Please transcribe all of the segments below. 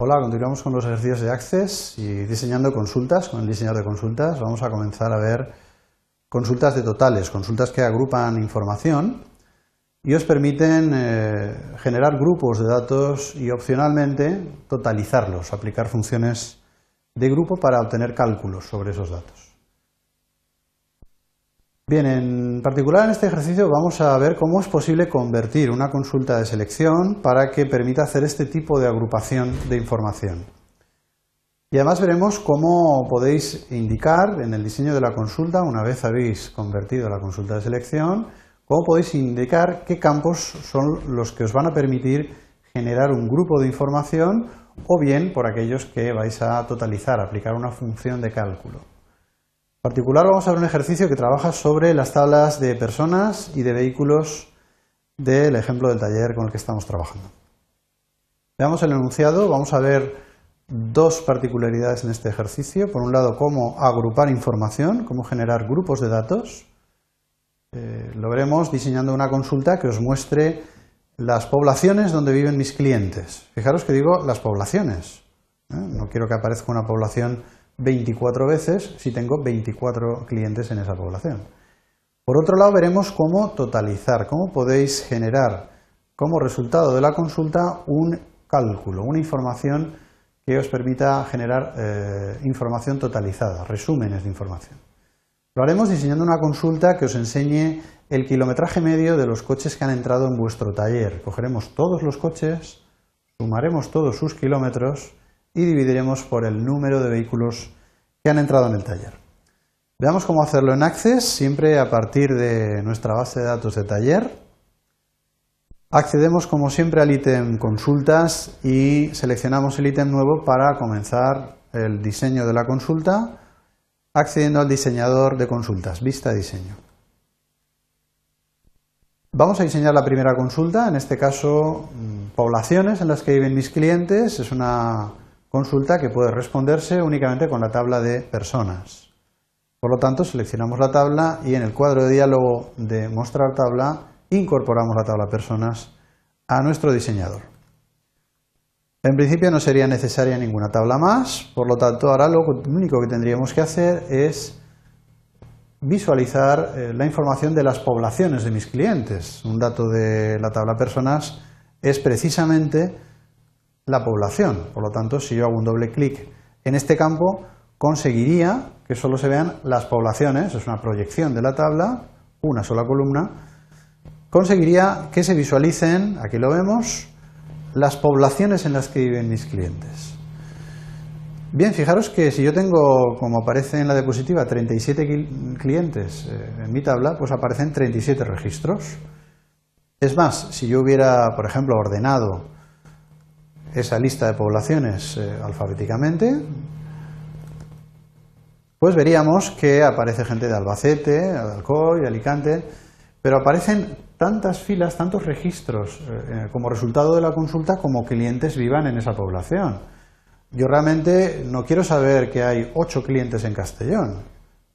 Hola, continuamos con los ejercicios de Access y diseñando consultas con el diseñador de consultas. Vamos a comenzar a ver consultas de totales, consultas que agrupan información y os permiten eh, generar grupos de datos y opcionalmente totalizarlos, aplicar funciones de grupo para obtener cálculos sobre esos datos. Bien, en particular en este ejercicio vamos a ver cómo es posible convertir una consulta de selección para que permita hacer este tipo de agrupación de información. Y además veremos cómo podéis indicar en el diseño de la consulta, una vez habéis convertido la consulta de selección, cómo podéis indicar qué campos son los que os van a permitir generar un grupo de información o bien por aquellos que vais a totalizar, aplicar una función de cálculo. En particular vamos a ver un ejercicio que trabaja sobre las tablas de personas y de vehículos del ejemplo del taller con el que estamos trabajando. Veamos el enunciado, vamos a ver dos particularidades en este ejercicio. Por un lado, cómo agrupar información, cómo generar grupos de datos. Eh, lo veremos diseñando una consulta que os muestre las poblaciones donde viven mis clientes. Fijaros que digo las poblaciones. ¿eh? No quiero que aparezca una población 24 veces si tengo 24 clientes en esa población. Por otro lado, veremos cómo totalizar, cómo podéis generar como resultado de la consulta un cálculo, una información que os permita generar eh, información totalizada, resúmenes de información. Lo haremos diseñando una consulta que os enseñe el kilometraje medio de los coches que han entrado en vuestro taller. Cogeremos todos los coches, sumaremos todos sus kilómetros y dividiremos por el número de vehículos que han entrado en el taller. Veamos cómo hacerlo en Access, siempre a partir de nuestra base de datos de taller. Accedemos como siempre al ítem consultas y seleccionamos el ítem nuevo para comenzar el diseño de la consulta, accediendo al diseñador de consultas, vista diseño. Vamos a diseñar la primera consulta, en este caso mm, poblaciones en las que viven mis clientes, es una consulta que puede responderse únicamente con la tabla de personas. Por lo tanto, seleccionamos la tabla y en el cuadro de diálogo de mostrar tabla incorporamos la tabla personas a nuestro diseñador. En principio no sería necesaria ninguna tabla más, por lo tanto ahora lo único que tendríamos que hacer es visualizar eh, la información de las poblaciones de mis clientes. Un dato de la tabla personas es precisamente la población. Por lo tanto, si yo hago un doble clic en este campo, conseguiría que solo se vean las poblaciones, es una proyección de la tabla, una sola columna, conseguiría que se visualicen, aquí lo vemos, las poblaciones en las que viven mis clientes. Bien, fijaros que si yo tengo, como aparece en la diapositiva, 37 clientes eh, en mi tabla, pues aparecen 37 registros. Es más, si yo hubiera, por ejemplo, ordenado esa lista de poblaciones eh, alfabéticamente, pues veríamos que aparece gente de Albacete, de Alcoy, Alicante, pero aparecen tantas filas, tantos registros eh, como resultado de la consulta como clientes vivan en esa población. Yo realmente no quiero saber que hay ocho clientes en Castellón,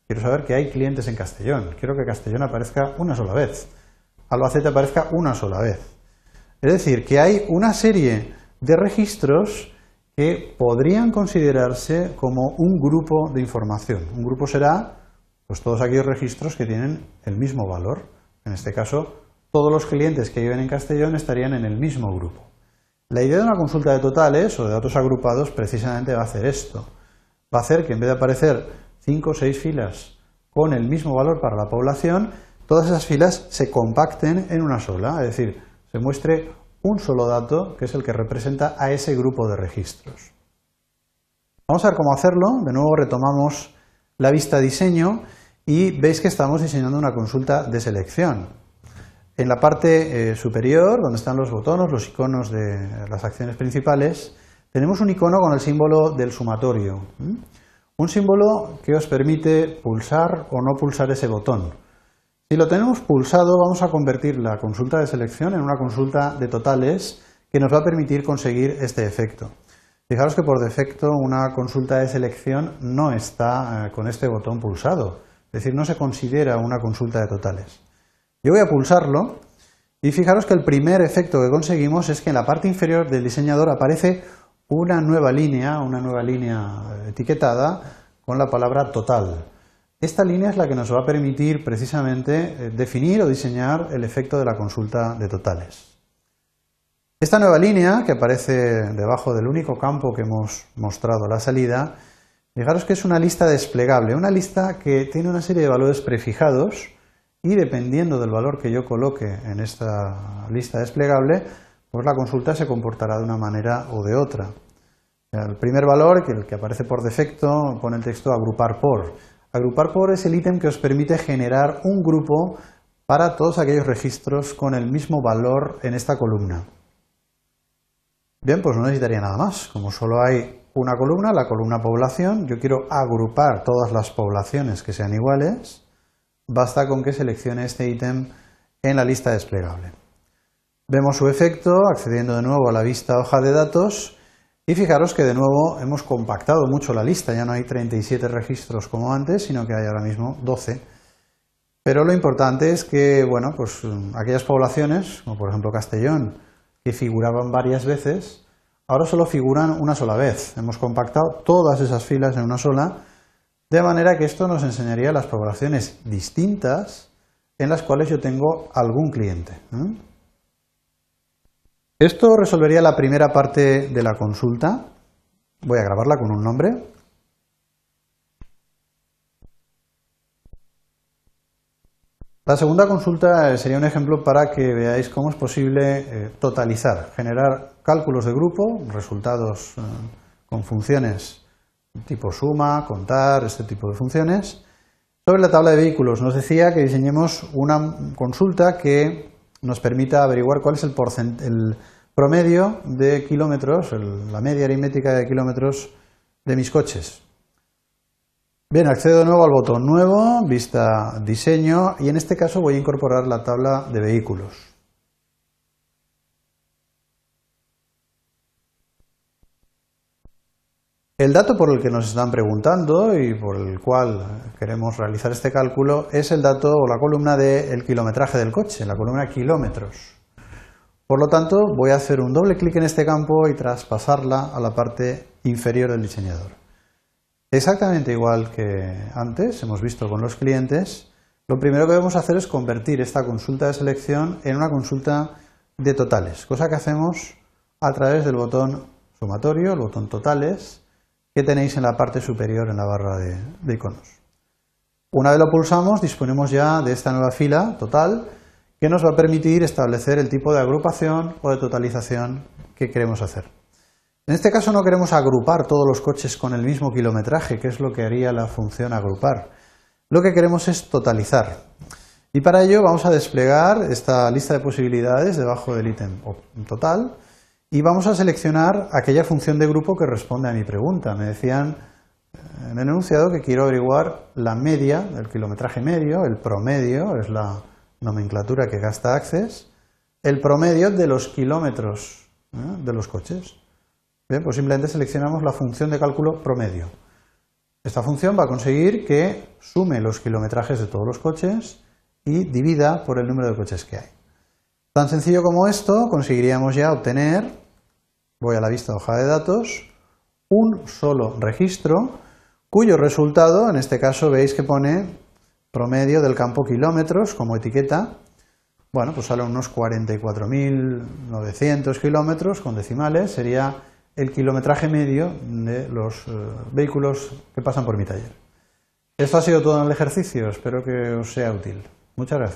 quiero saber que hay clientes en Castellón, quiero que Castellón aparezca una sola vez, Albacete aparezca una sola vez. Es decir, que hay una serie de registros que podrían considerarse como un grupo de información. Un grupo será pues todos aquellos registros que tienen el mismo valor. En este caso, todos los clientes que viven en Castellón estarían en el mismo grupo. La idea de una consulta de totales o de datos agrupados precisamente va a hacer esto. Va a hacer que en vez de aparecer cinco o seis filas con el mismo valor para la población, todas esas filas se compacten en una sola, es decir, se muestre un solo dato que es el que representa a ese grupo de registros. Vamos a ver cómo hacerlo. De nuevo retomamos la vista diseño y veis que estamos diseñando una consulta de selección. En la parte eh, superior, donde están los botones, los iconos de las acciones principales, tenemos un icono con el símbolo del sumatorio. Un símbolo que os permite pulsar o no pulsar ese botón. Si lo tenemos pulsado, vamos a convertir la consulta de selección en una consulta de totales que nos va a permitir conseguir este efecto. Fijaros que por defecto una consulta de selección no está eh, con este botón pulsado, es decir, no se considera una consulta de totales. Yo voy a pulsarlo y fijaros que el primer efecto que conseguimos es que en la parte inferior del diseñador aparece una nueva línea, una nueva línea etiquetada con la palabra total. Esta línea es la que nos va a permitir precisamente eh, definir o diseñar el efecto de la consulta de totales. Esta nueva línea, que aparece debajo del único campo que hemos mostrado la salida, fijaros que es una lista desplegable, una lista que tiene una serie de valores prefijados y dependiendo del valor que yo coloque en esta lista desplegable, pues la consulta se comportará de una manera o de otra. El primer valor, que el que aparece por defecto, pone el texto agrupar por. Agrupar por es el ítem que os permite generar un grupo para todos aquellos registros con el mismo valor en esta columna. Bien, pues no necesitaría nada más. Como solo hay una columna, la columna población, yo quiero agrupar todas las poblaciones que sean iguales, basta con que seleccione este ítem en la lista desplegable. Vemos su efecto accediendo de nuevo a la vista hoja de datos y fijaros que de nuevo hemos compactado mucho la lista, ya no hay 37 registros como antes, sino que hay ahora mismo 12. Pero lo importante es que, bueno, pues aquellas poblaciones, como por ejemplo Castellón, que figuraban varias veces, ahora solo figuran una sola vez. Hemos compactado todas esas filas en una sola, de manera que esto nos enseñaría las poblaciones distintas en las cuales yo tengo algún cliente. Esto resolvería la primera parte de la consulta. Voy a grabarla con un nombre. La segunda consulta sería un ejemplo para que veáis cómo es posible eh, totalizar, generar cálculos de grupo, resultados eh, con funciones tipo suma, contar, este tipo de funciones. Sobre la tabla de vehículos nos decía que diseñemos una consulta que nos permita averiguar cuál es el, promedio de kilómetros, la media aritmética de kilómetros de mis coches. Bien, accedo de nuevo al botón Nuevo, Vista Diseño, y en este caso voy a incorporar la tabla de vehículos. El dato por el que nos están preguntando y por el cual queremos realizar este cálculo es el dato o la columna del kilometraje del coche, la columna kilómetros. Por lo tanto, voy a hacer un doble clic en este campo y traspasarla a la parte inferior del diseñador. Exactamente igual que antes, hemos visto con los clientes, lo primero que debemos hacer es convertir esta consulta de selección en una consulta de totales, cosa que hacemos a través del botón sumatorio, el botón totales, que tenéis en la parte superior en la barra de, iconos. Una vez lo pulsamos, disponemos ya de esta nueva fila total que nos va a permitir establecer el tipo de agrupación o de totalización que queremos hacer. En este caso no queremos agrupar todos los coches con el mismo kilometraje, que es lo que haría la función agrupar. Lo que queremos es totalizar. Y para ello vamos a desplegar esta lista de posibilidades debajo del ítem total y vamos a seleccionar aquella función de grupo que responde a mi pregunta. Me decían en el enunciado que quiero averiguar la media, el kilometraje medio, el promedio, es la nomenclatura que gasta Access, el promedio de los kilómetros ¿eh? de los coches. Bien, pues simplemente seleccionamos la función de cálculo promedio. Esta función va a conseguir que sume los kilometrajes de todos los coches y divida por el número de coches que hay. Tan sencillo como esto, conseguiríamos ya obtener, voy a la vista hoja de datos, un solo registro cuyo resultado, en este caso veis que pone promedio del campo kilómetros como etiqueta, bueno, pues sale unos 44.900 kilómetros con decimales, sería el kilometraje medio de los eh, vehículos que pasan por mi taller. Esto ha sido todo en el ejercicio, espero que os sea útil. Muchas gracias.